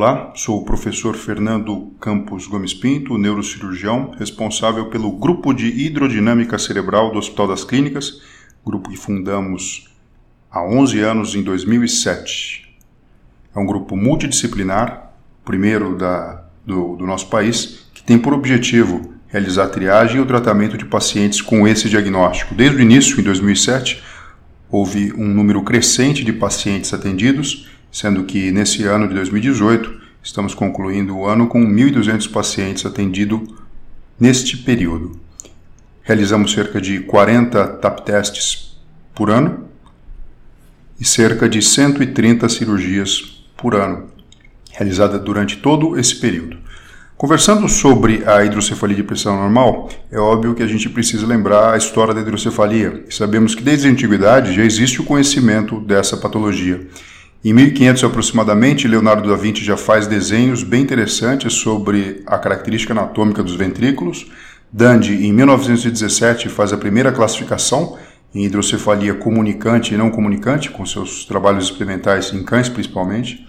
Olá, sou o professor Fernando Campos Gomes Pinto, neurocirurgião, responsável pelo Grupo de Hidrodinâmica Cerebral do Hospital das Clínicas, grupo que fundamos há 11 anos, em 2007. É um grupo multidisciplinar, primeiro da, do, do nosso país, que tem por objetivo realizar a triagem e o tratamento de pacientes com esse diagnóstico. Desde o início, em 2007, houve um número crescente de pacientes atendidos sendo que nesse ano de 2018 estamos concluindo o ano com 1.200 pacientes atendidos neste período. Realizamos cerca de 40 TAP testes por ano e cerca de 130 cirurgias por ano, realizada durante todo esse período. Conversando sobre a hidrocefalia de pressão normal, é óbvio que a gente precisa lembrar a história da hidrocefalia. Sabemos que desde a antiguidade já existe o conhecimento dessa patologia em 1500 aproximadamente, Leonardo da Vinci já faz desenhos bem interessantes sobre a característica anatômica dos ventrículos. Dandy, em 1917, faz a primeira classificação em hidrocefalia comunicante e não comunicante, com seus trabalhos experimentais em cães principalmente.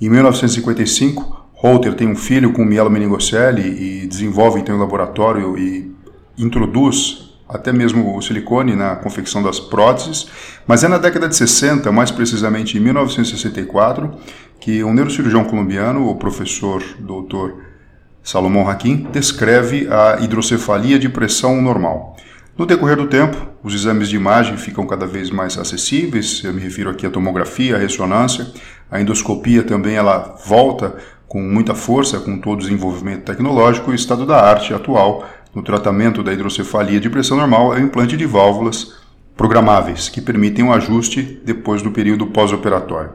Em 1955, Holter tem um filho com mielomeningocele e desenvolve então em laboratório e introduz até mesmo o silicone na confecção das próteses, mas é na década de 60, mais precisamente em 1964, que um neurocirurgião colombiano, o professor Dr. Salomão Hakim, descreve a hidrocefalia de pressão normal. No decorrer do tempo, os exames de imagem ficam cada vez mais acessíveis, eu me refiro aqui à tomografia, à ressonância, a endoscopia também ela volta com muita força com todo o desenvolvimento tecnológico e o estado da arte atual no tratamento da hidrocefalia de pressão normal é o implante de válvulas programáveis, que permitem um ajuste depois do período pós-operatório.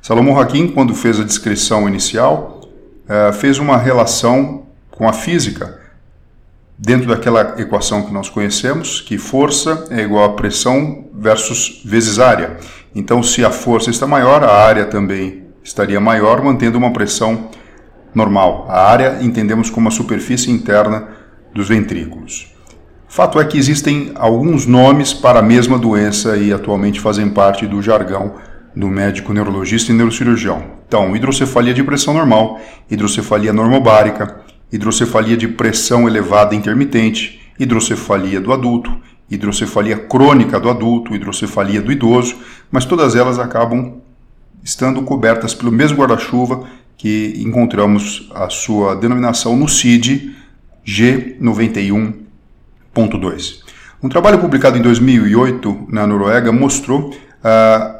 Salomão Hakim, quando fez a descrição inicial, eh, fez uma relação com a física, dentro daquela equação que nós conhecemos, que força é igual a pressão versus vezes área. Então, se a força está maior, a área também estaria maior, mantendo uma pressão normal. A área entendemos como a superfície interna dos ventrículos. Fato é que existem alguns nomes para a mesma doença e atualmente fazem parte do jargão do médico neurologista e neurocirurgião. Então, hidrocefalia de pressão normal, hidrocefalia normobárica, hidrocefalia de pressão elevada intermitente, hidrocefalia do adulto, hidrocefalia crônica do adulto, hidrocefalia do idoso, mas todas elas acabam estando cobertas pelo mesmo guarda-chuva que encontramos a sua denominação no CID, G91.2. Um trabalho publicado em 2008 na Noruega mostrou uh,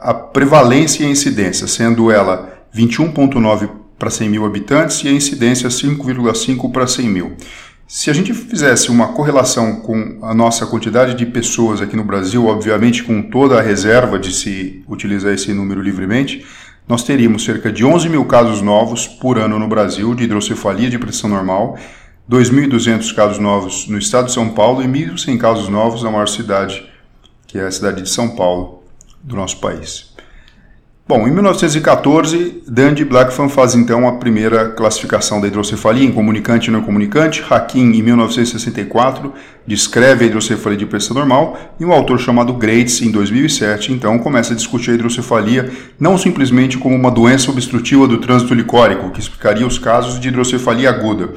a prevalência e a incidência, sendo ela 21,9 para 100 mil habitantes e a incidência 5,5 para 100 mil. Se a gente fizesse uma correlação com a nossa quantidade de pessoas aqui no Brasil, obviamente com toda a reserva de se utilizar esse número livremente, nós teríamos cerca de 11 mil casos novos por ano no Brasil de hidrocefalia de pressão normal 2.200 casos novos no estado de São Paulo e 1.100 casos novos na maior cidade, que é a cidade de São Paulo, do nosso país. Bom, em 1914, Dandy Blackfan faz então a primeira classificação da hidrocefalia em comunicante e não comunicante. Hakim, em 1964, descreve a hidrocefalia de pressão normal e um autor chamado Grates, em 2007, então começa a discutir a hidrocefalia não simplesmente como uma doença obstrutiva do trânsito licórico, que explicaria os casos de hidrocefalia aguda,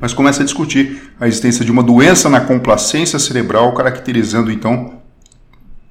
mas começa a discutir a existência de uma doença na complacência cerebral, caracterizando então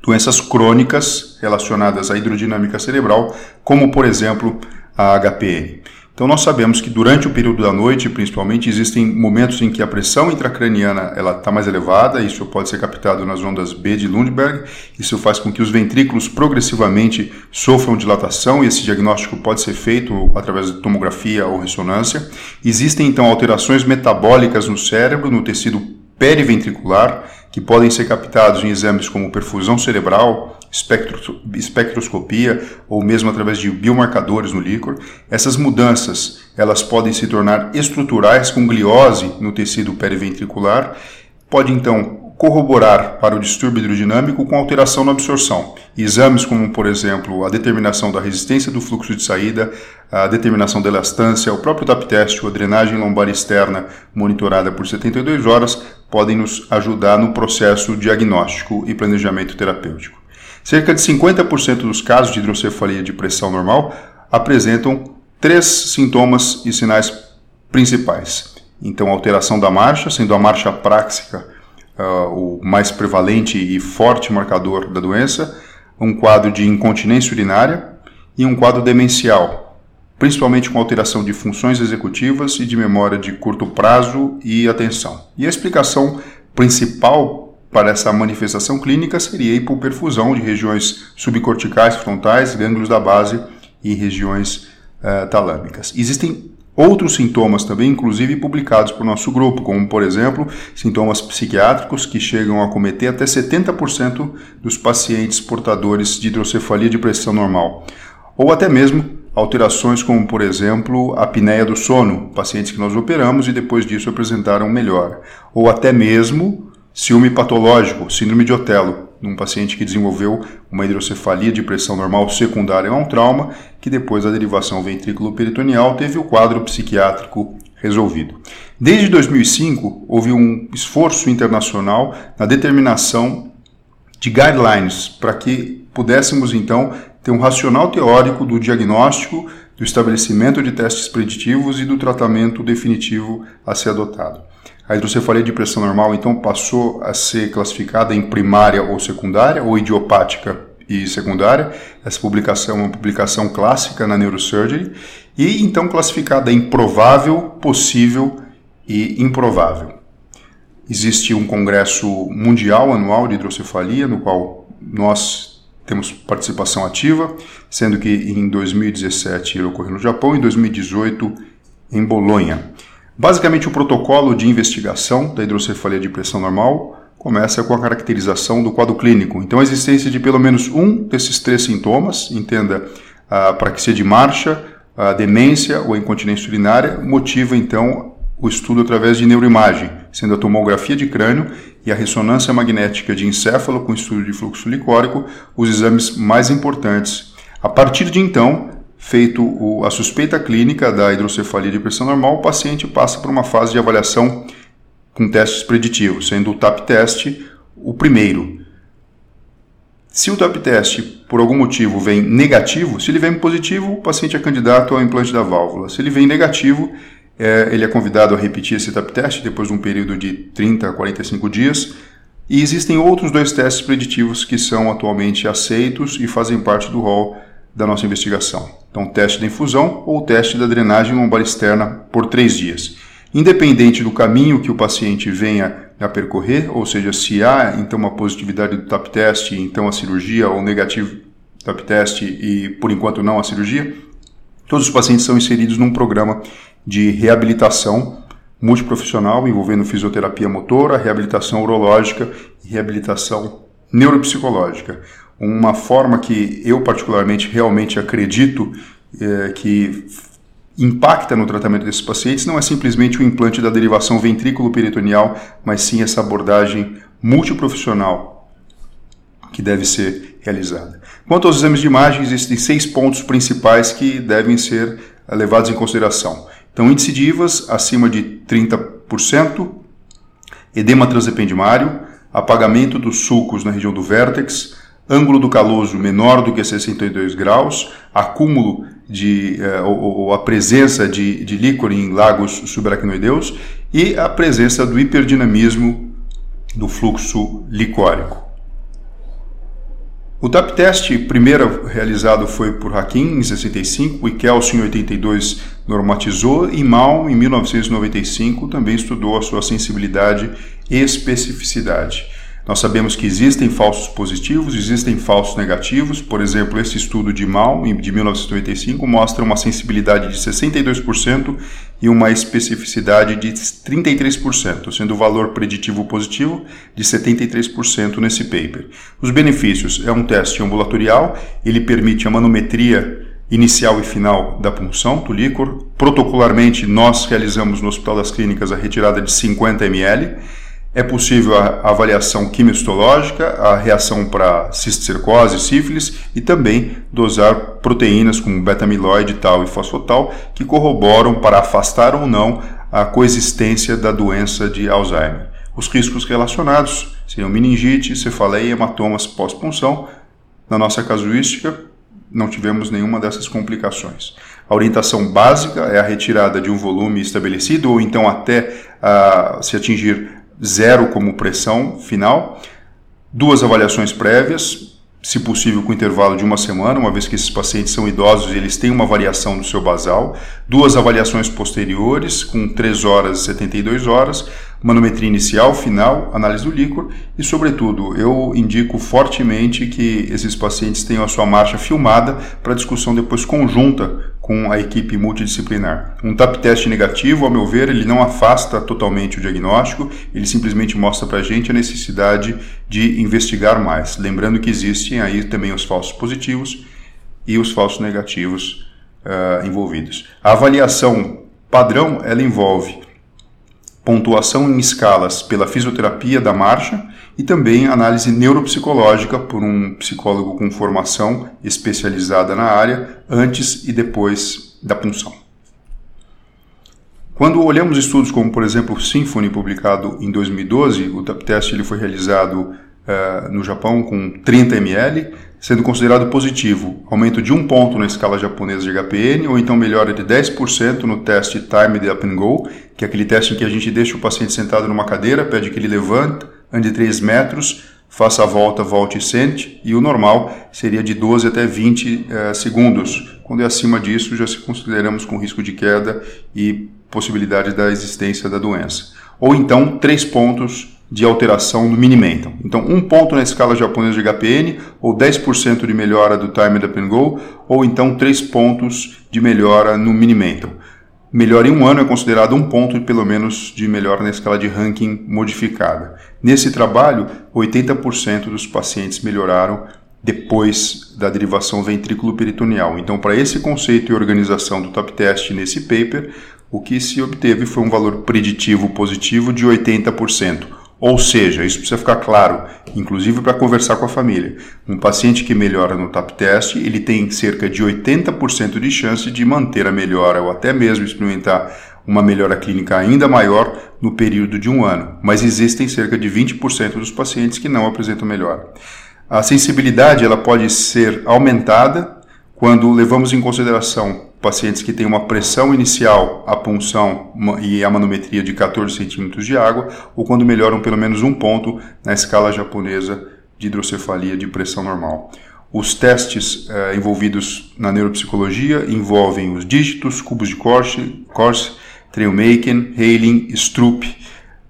doenças crônicas relacionadas à hidrodinâmica cerebral, como por exemplo a HPN. Então nós sabemos que durante o período da noite, principalmente, existem momentos em que a pressão intracraniana ela está mais elevada, isso pode ser captado nas ondas B de Lundberg, isso faz com que os ventrículos progressivamente sofram dilatação e esse diagnóstico pode ser feito através de tomografia ou ressonância. Existem então alterações metabólicas no cérebro, no tecido periventricular, que podem ser captados em exames como perfusão cerebral, espectro, espectroscopia ou mesmo através de biomarcadores no líquor. Essas mudanças elas podem se tornar estruturais com gliose no tecido periventricular, pode então corroborar para o distúrbio hidrodinâmico com alteração na absorção. Exames como, por exemplo, a determinação da resistência do fluxo de saída, a determinação da elastância, o próprio TAP teste ou a drenagem lombar externa monitorada por 72 horas podem nos ajudar no processo diagnóstico e planejamento terapêutico. Cerca de 50% dos casos de hidrocefalia de pressão normal apresentam três sintomas e sinais principais. Então, alteração da marcha, sendo a marcha práxica uh, o mais prevalente e forte marcador da doença, um quadro de incontinência urinária e um quadro demencial, principalmente com alteração de funções executivas e de memória de curto prazo e atenção. E a explicação principal para essa manifestação clínica seria hipoperfusão de regiões subcorticais, frontais, gânglios da base e regiões uh, talâmicas. Existem Outros sintomas também, inclusive publicados por nosso grupo, como por exemplo, sintomas psiquiátricos que chegam a cometer até 70% dos pacientes portadores de hidrocefalia de pressão normal, ou até mesmo alterações como, por exemplo, a apneia do sono, pacientes que nós operamos e depois disso apresentaram melhora, ou até mesmo ciúme patológico, síndrome de Otelo, num paciente que desenvolveu uma hidrocefalia de pressão normal secundária a um trauma, que depois da derivação ventrículo-peritoneal teve o quadro psiquiátrico resolvido. Desde 2005, houve um esforço internacional na determinação de guidelines para que pudéssemos então ter um racional teórico do diagnóstico, do estabelecimento de testes preditivos e do tratamento definitivo a ser adotado. A hidrocefalia de pressão normal, então, passou a ser classificada em primária ou secundária, ou idiopática e secundária. Essa publicação é uma publicação clássica na Neurosurgery. E, então, classificada em provável, possível e improvável. Existe um congresso mundial anual de hidrocefalia, no qual nós temos participação ativa, sendo que em 2017 ele ocorreu no Japão e em 2018 em Bolonha. Basicamente, o protocolo de investigação da hidrocefalia de pressão normal começa com a caracterização do quadro clínico. Então, a existência de pelo menos um desses três sintomas, entenda a praxia de marcha, a demência ou a incontinência urinária, motiva então o estudo através de neuroimagem, sendo a tomografia de crânio e a ressonância magnética de encéfalo com estudo de fluxo licórico os exames mais importantes. A partir de então, feito a suspeita clínica da hidrocefalia de pressão normal, o paciente passa por uma fase de avaliação com testes preditivos, sendo o TAP teste o primeiro. Se o TAP teste, por algum motivo, vem negativo, se ele vem positivo, o paciente é candidato ao implante da válvula. Se ele vem negativo, é, ele é convidado a repetir esse TAP teste depois de um período de 30 a 45 dias. E existem outros dois testes preditivos que são atualmente aceitos e fazem parte do rol da nossa investigação. Então, teste da infusão ou teste da drenagem lombar externa por três dias. Independente do caminho que o paciente venha a percorrer, ou seja, se há então uma positividade do TAP teste, então a cirurgia, ou negativo TAP teste e por enquanto não a cirurgia, todos os pacientes são inseridos num programa de reabilitação multiprofissional envolvendo fisioterapia motora, reabilitação urológica e reabilitação neuropsicológica uma forma que eu particularmente realmente acredito é, que impacta no tratamento desses pacientes não é simplesmente o implante da derivação ventrículo-peritoneal, mas sim essa abordagem multiprofissional que deve ser realizada. Quanto aos exames de imagem, existem seis pontos principais que devem ser levados em consideração. Então, índice de IVAs acima de 30%, edema transependimário, apagamento dos sulcos na região do vértex, ângulo do caloso menor do que 62 graus, acúmulo de, eh, ou, ou, a presença de, de líquor em lagos subaracnoideus e a presença do hiperdinamismo do fluxo licórico. O TAP teste primeiro realizado foi por Hakim em 65 e Kelsen em 82 normatizou e Mal em 1995 também estudou a sua sensibilidade e especificidade. Nós sabemos que existem falsos positivos, existem falsos negativos. Por exemplo, esse estudo de Mal, de 1995, mostra uma sensibilidade de 62% e uma especificidade de 33%, sendo o valor preditivo positivo de 73% nesse paper. Os benefícios: é um teste ambulatorial, ele permite a manometria inicial e final da punção do líquor. Protocolarmente, nós realizamos no Hospital das Clínicas a retirada de 50 ml é possível a avaliação quimistológica, a reação para cisticercose, sífilis e também dosar proteínas como beta-amiloide, tal e fosfotal que corroboram para afastar ou não a coexistência da doença de Alzheimer. Os riscos relacionados seriam meningite, cefaleia hematomas pós-punção. Na nossa casuística, não tivemos nenhuma dessas complicações. A orientação básica é a retirada de um volume estabelecido ou então até uh, se atingir zero como pressão final, duas avaliações prévias, se possível com intervalo de uma semana, uma vez que esses pacientes são idosos e eles têm uma variação do seu basal, duas avaliações posteriores com 3 horas e 72 horas, manometria inicial, final, análise do líquor e, sobretudo, eu indico fortemente que esses pacientes tenham a sua marcha filmada para discussão depois conjunta com a equipe multidisciplinar. Um TAP teste negativo, ao meu ver, ele não afasta totalmente o diagnóstico, ele simplesmente mostra para a gente a necessidade de investigar mais. Lembrando que existem aí também os falsos positivos e os falsos negativos uh, envolvidos. A avaliação padrão, ela envolve pontuação em escalas pela fisioterapia da marcha e também análise neuropsicológica por um psicólogo com formação especializada na área antes e depois da punção. Quando olhamos estudos como, por exemplo, o Symphony, publicado em 2012, o TAP test ele foi realizado uh, no Japão com 30 ml, sendo considerado positivo, aumento de um ponto na escala japonesa de HPN, ou então melhora de 10% no teste Time Up and Go, que é aquele teste em que a gente deixa o paciente sentado numa cadeira, pede que ele levante, ande 3 metros, faça a volta, volte e sente, e o normal seria de 12 até 20 eh, segundos. Quando é acima disso, já se consideramos com risco de queda e possibilidade da existência da doença. Ou então, 3 pontos de alteração no Minimental. Então, um ponto na escala japonesa de HPN, ou 10% de melhora do Time Up and Go, ou então 3 pontos de melhora no Minimental. Melhora em um ano é considerado um ponto, pelo menos, de melhora na escala de ranking modificada. Nesse trabalho, 80% dos pacientes melhoraram depois da derivação ventrículo-peritoneal. Então, para esse conceito e organização do top test nesse paper, o que se obteve foi um valor preditivo positivo de 80%, ou seja, isso precisa ficar claro, inclusive para conversar com a família. Um paciente que melhora no TAP test, ele tem cerca de 80% de chance de manter a melhora ou até mesmo experimentar uma melhora clínica ainda maior no período de um ano, mas existem cerca de 20% dos pacientes que não apresentam melhora. A sensibilidade ela pode ser aumentada quando levamos em consideração pacientes que têm uma pressão inicial, a punção e a manometria de 14 centímetros de água, ou quando melhoram pelo menos um ponto na escala japonesa de hidrocefalia de pressão normal. Os testes eh, envolvidos na neuropsicologia envolvem os dígitos, cubos de Corse, Corse Trailmaking, Hailing, Stroop,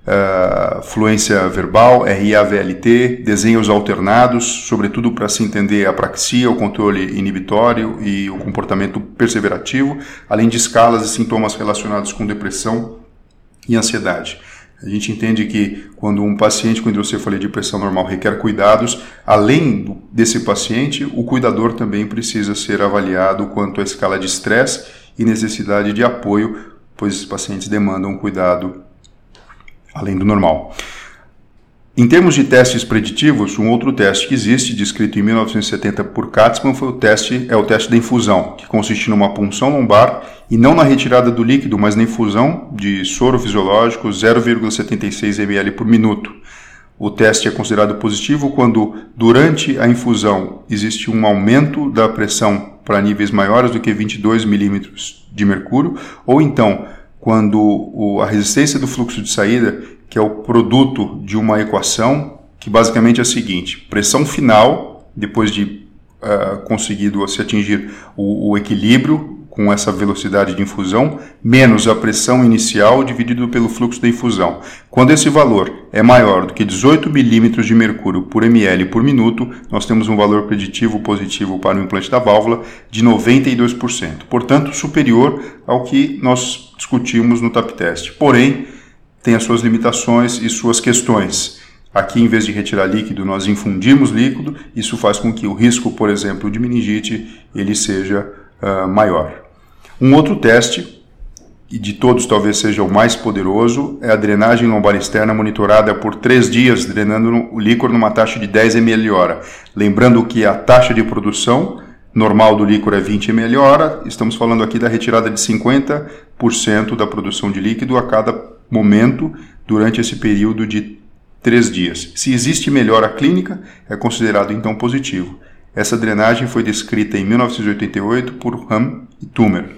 uh, fluência verbal, RAVLT, desenhos alternados, sobretudo para se entender a praxia, o controle inibitório e o comportamento perseverativo, além de escalas e sintomas relacionados com depressão e ansiedade. A gente entende que quando um paciente com hidrocefalia de pressão normal requer cuidados, além desse paciente, o cuidador também precisa ser avaliado quanto à escala de estresse e necessidade de apoio, pois esses pacientes demandam cuidado além do normal. Em termos de testes preditivos, um outro teste que existe, descrito em 1970 por Katzmann, foi o teste, é o teste da infusão, que consiste numa punção lombar e não na retirada do líquido, mas na infusão de soro fisiológico 0,76 ml por minuto. O teste é considerado positivo quando, durante a infusão, existe um aumento da pressão para níveis maiores do que 22 milímetros de mercúrio, ou então quando a resistência do fluxo de saída, que é o produto de uma equação que basicamente é a seguinte: pressão final, depois de uh, conseguido se atingir o, o, equilíbrio com essa velocidade de infusão, menos a pressão inicial dividido pelo fluxo da infusão. Quando esse valor é maior do que 18 milímetros de mercúrio por ml por minuto, nós temos um valor preditivo positivo para o implante da válvula de 92%, portanto superior ao que nós discutimos no TAP test. Porém, tem as suas limitações e suas questões. Aqui, em vez de retirar líquido, nós infundimos líquido. Isso faz com que o risco, por exemplo, de meningite ele seja uh, maior. Um outro teste, e de todos talvez seja o mais poderoso, é a drenagem lombar externa monitorada por três dias, drenando o líquor numa taxa de 10 ml hora. Lembrando que a taxa de produção normal do líquor é 20 ml hora, estamos falando aqui da retirada de 50% da produção de líquido a cada momento durante esse período de três dias. Se existe melhora clínica, é considerado então positivo. Essa drenagem foi descrita em 1988 por Ham e Tumer.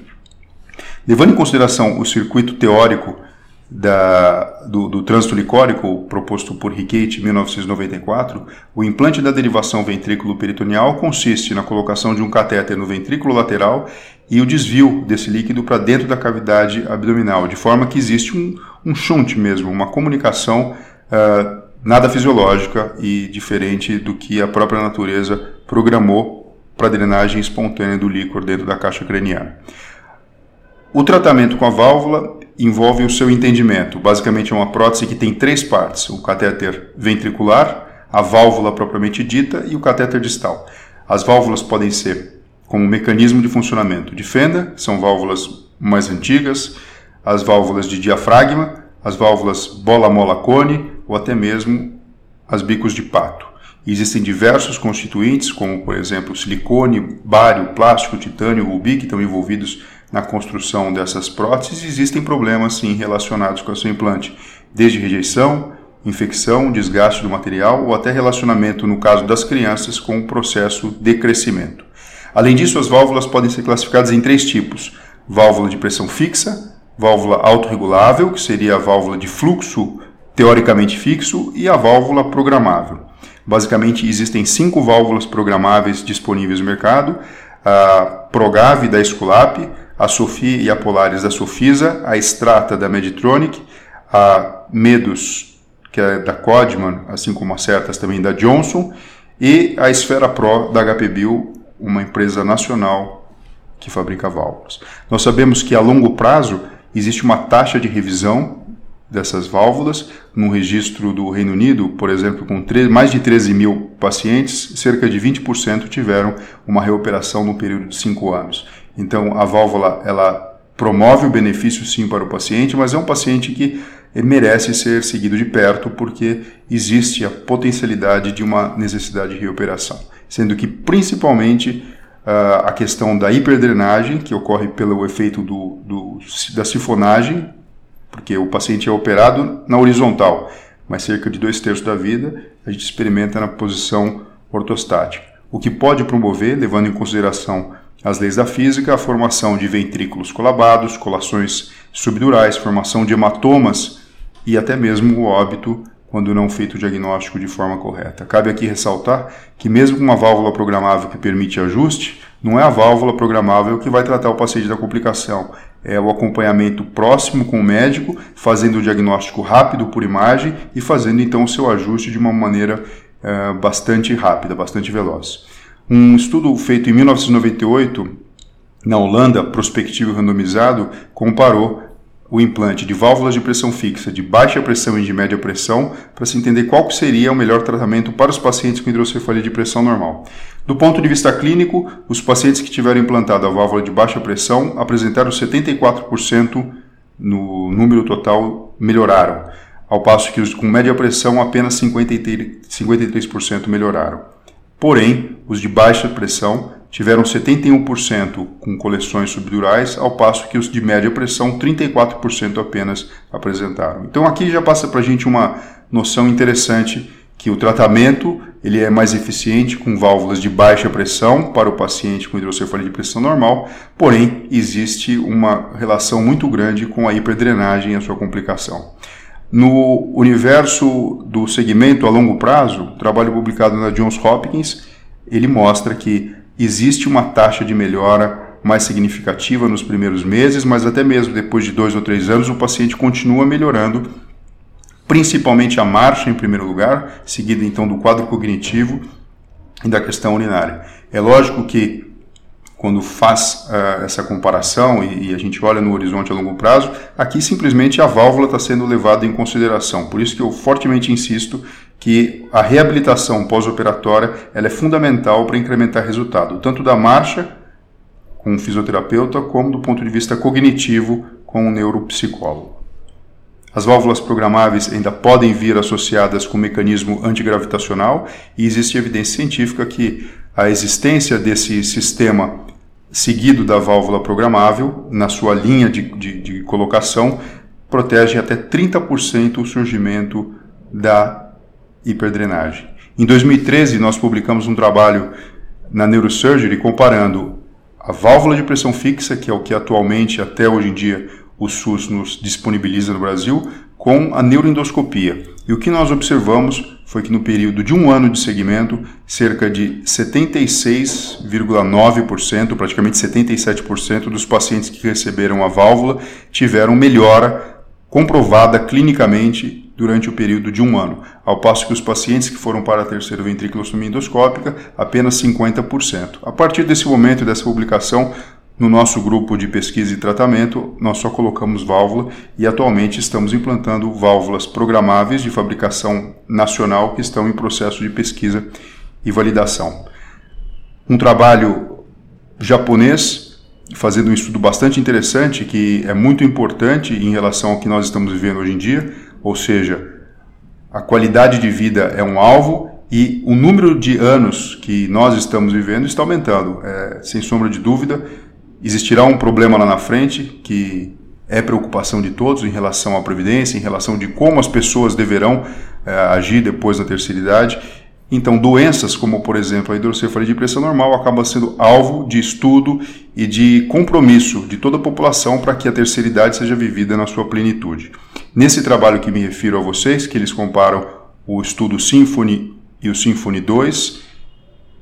Levando em consideração o circuito teórico da, do, do, trânsito licórico proposto por Riquet em 1994, o implante da derivação ventrículo-peritoneal consiste na colocação de um catéter no ventrículo lateral e o desvio desse líquido para dentro da cavidade abdominal, de forma que existe um, um shunt mesmo, uma comunicação uh, nada fisiológica e diferente do que a própria natureza programou para a drenagem espontânea do líquor dentro da caixa craniana. O tratamento com a válvula envolve o seu entendimento. Basicamente é uma prótese que tem três partes: o catéter ventricular, a válvula propriamente dita e o catéter distal. As válvulas podem ser como mecanismo de funcionamento de fenda, são válvulas mais antigas, as válvulas de diafragma, as válvulas bola-mola-cone ou até mesmo as bicos de pato. existem diversos constituintes, como por exemplo silicone, bário, plástico, titânio, rubi, que estão envolvidos na construção dessas próteses, existem problemas sim relacionados com o seu implante, desde rejeição, infecção, desgaste do material ou até relacionamento, no caso das crianças, com o processo de crescimento. Além disso, as válvulas podem ser classificadas em três tipos: válvula de pressão fixa, válvula autorregulável, que seria a válvula de fluxo teoricamente fixo, e a válvula programável. Basicamente, existem cinco válvulas programáveis disponíveis no mercado: a Progave da Esculap, a Sophie e a Polaris da Sofisa, a Strata da Meditronic, a Medus, que é da Codman, assim como as certas também da Johnson, e a Esfera Pro da HP Bill, uma empresa nacional que fabrica válvulas. Nós sabemos que a longo prazo existe uma taxa de revisão dessas válvulas. No registro do Reino Unido, por exemplo, com mais de 13 mil pacientes, cerca de 20% tiveram uma reoperação no período de 5 anos. Então, a válvula ela promove o benefício sim para o paciente, mas é um paciente que merece ser seguido de perto porque existe a potencialidade de uma necessidade de reoperação, sendo que principalmente uh, a questão da hiperdrenagem, que ocorre pelo efeito do, do, da sifonagem, porque o paciente é operado na horizontal, mas cerca de dois terços da vida a gente experimenta na posição ortostática, o que pode promover, levando em consideração as leis da física, a formação de ventrículos colabados, colações subdurais, formação de hematomas e até mesmo o óbito quando não feito o diagnóstico de forma correta. Cabe aqui ressaltar que mesmo com uma válvula programável que permite ajuste, não é a válvula programável que vai tratar o paciente da complicação, é o acompanhamento próximo com o médico, fazendo o diagnóstico rápido por imagem e fazendo então o seu ajuste de uma maneira é, bastante rápida, bastante veloz. Um estudo feito em 1998 na Holanda, prospectivo randomizado, comparou o implante de válvulas de pressão fixa de baixa pressão e de média pressão para se entender qual seria o melhor tratamento para os pacientes com hidrocefalia de pressão normal. Do ponto de vista clínico, os pacientes que tiveram implantado a válvula de baixa pressão apresentaram 74% no número total melhoraram, ao passo que os com média pressão apenas 53% melhoraram. Porém, os de baixa pressão tiveram 71% com coleções subdurais, ao passo que os de média pressão 34% apenas apresentaram. Então aqui já passa para a gente uma noção interessante que o tratamento ele é mais eficiente com válvulas de baixa pressão para o paciente com hidrocefalia de pressão normal, porém existe uma relação muito grande com a hiperdrenagem e a sua complicação. No universo do segmento a longo prazo, trabalho publicado na Johns Hopkins, ele mostra que existe uma taxa de melhora mais significativa nos primeiros meses, mas até mesmo depois de dois ou três anos o paciente continua melhorando, principalmente a marcha em primeiro lugar, seguida então do quadro cognitivo e da questão urinária. É lógico que quando faz uh, essa comparação e, e, a gente olha no horizonte a longo prazo, aqui simplesmente a válvula está sendo levada em consideração. Por isso que eu fortemente insisto que a reabilitação pós-operatória ela é fundamental para incrementar resultado, tanto da marcha com o fisioterapeuta, como do ponto de vista cognitivo com o neuropsicólogo. As válvulas programáveis ainda podem vir associadas com mecanismo antigravitacional e existe evidência científica que a existência desse sistema seguido da válvula programável na sua linha de, de, de colocação protege até 30% o surgimento da hiperdrenagem. Em 2013, nós publicamos um trabalho na Neurosurgery comparando a válvula de pressão fixa, que é o que atualmente, até hoje em dia, o SUS nos disponibiliza no Brasil, com a neuroendoscopia. E o que nós observamos foi que no período de um ano de segmento, cerca de 76,9%, praticamente 77% dos pacientes que receberam a válvula tiveram melhora comprovada clinicamente durante o período de um ano, ao passo que os pacientes que foram para a terceira ventriculostomia endoscópica, apenas 50%. A partir desse momento dessa publicação, no nosso grupo de pesquisa e tratamento, nós só colocamos válvula e atualmente estamos implantando válvulas programáveis de fabricação nacional que estão em processo de pesquisa e validação. Um trabalho japonês fazendo um estudo bastante interessante que é muito importante em relação ao que nós estamos vivendo hoje em dia, ou seja, a qualidade de vida é um alvo e o número de anos que nós estamos vivendo está aumentando. É, sem sombra de dúvida, Existirá um problema lá na frente que é preocupação de todos em relação à previdência, em relação de como as pessoas deverão é, agir depois da terceira idade. Então, doenças como, por exemplo, a hidrocefalia de pressão normal acabam sendo alvo de estudo e de compromisso de toda a população para que a terceira idade seja vivida na sua plenitude. Nesse trabalho que me refiro a vocês, que eles comparam o estudo Symphony e o Symphony 2,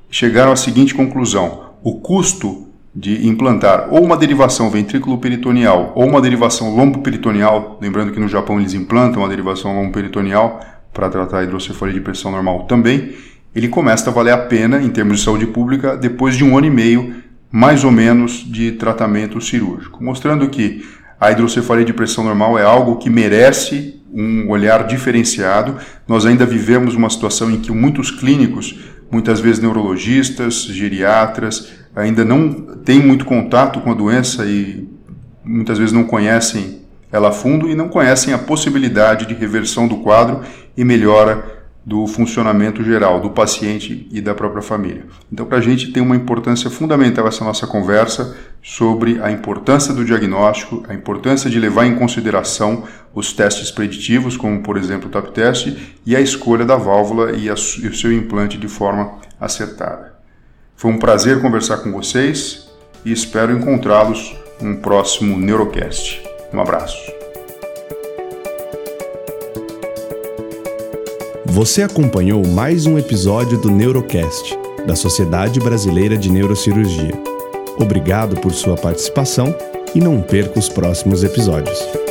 chegaram à seguinte conclusão: o custo de implantar ou uma derivação ventrículo-peritoneal ou uma derivação lombo-peritoneal, lembrando que no Japão eles implantam a derivação lombo-peritoneal para tratar a hidrocefalia de pressão normal também, ele começa a valer a pena em termos de saúde pública depois de um ano e meio, mais ou menos, de tratamento cirúrgico, mostrando que a hidrocefalia de pressão normal é algo que merece um olhar diferenciado. Nós ainda vivemos uma situação em que muitos clínicos, muitas vezes neurologistas, geriatras, ainda não têm muito contato com a doença e muitas vezes não conhecem ela a fundo e não conhecem a possibilidade de reversão do quadro e melhora do funcionamento geral do paciente e da própria família. Então, para a gente tem uma importância fundamental essa nossa conversa sobre a importância do diagnóstico, a importância de levar em consideração os testes preditivos, como por exemplo o TAP teste, e a escolha da válvula e, a, e o seu implante de forma acertada. Foi um prazer conversar com vocês e espero encontrá-los no próximo Neurocast. Um abraço. Você acompanhou mais um episódio do Neurocast, da Sociedade Brasileira de Neurocirurgia. Obrigado por sua participação e não perca os próximos episódios.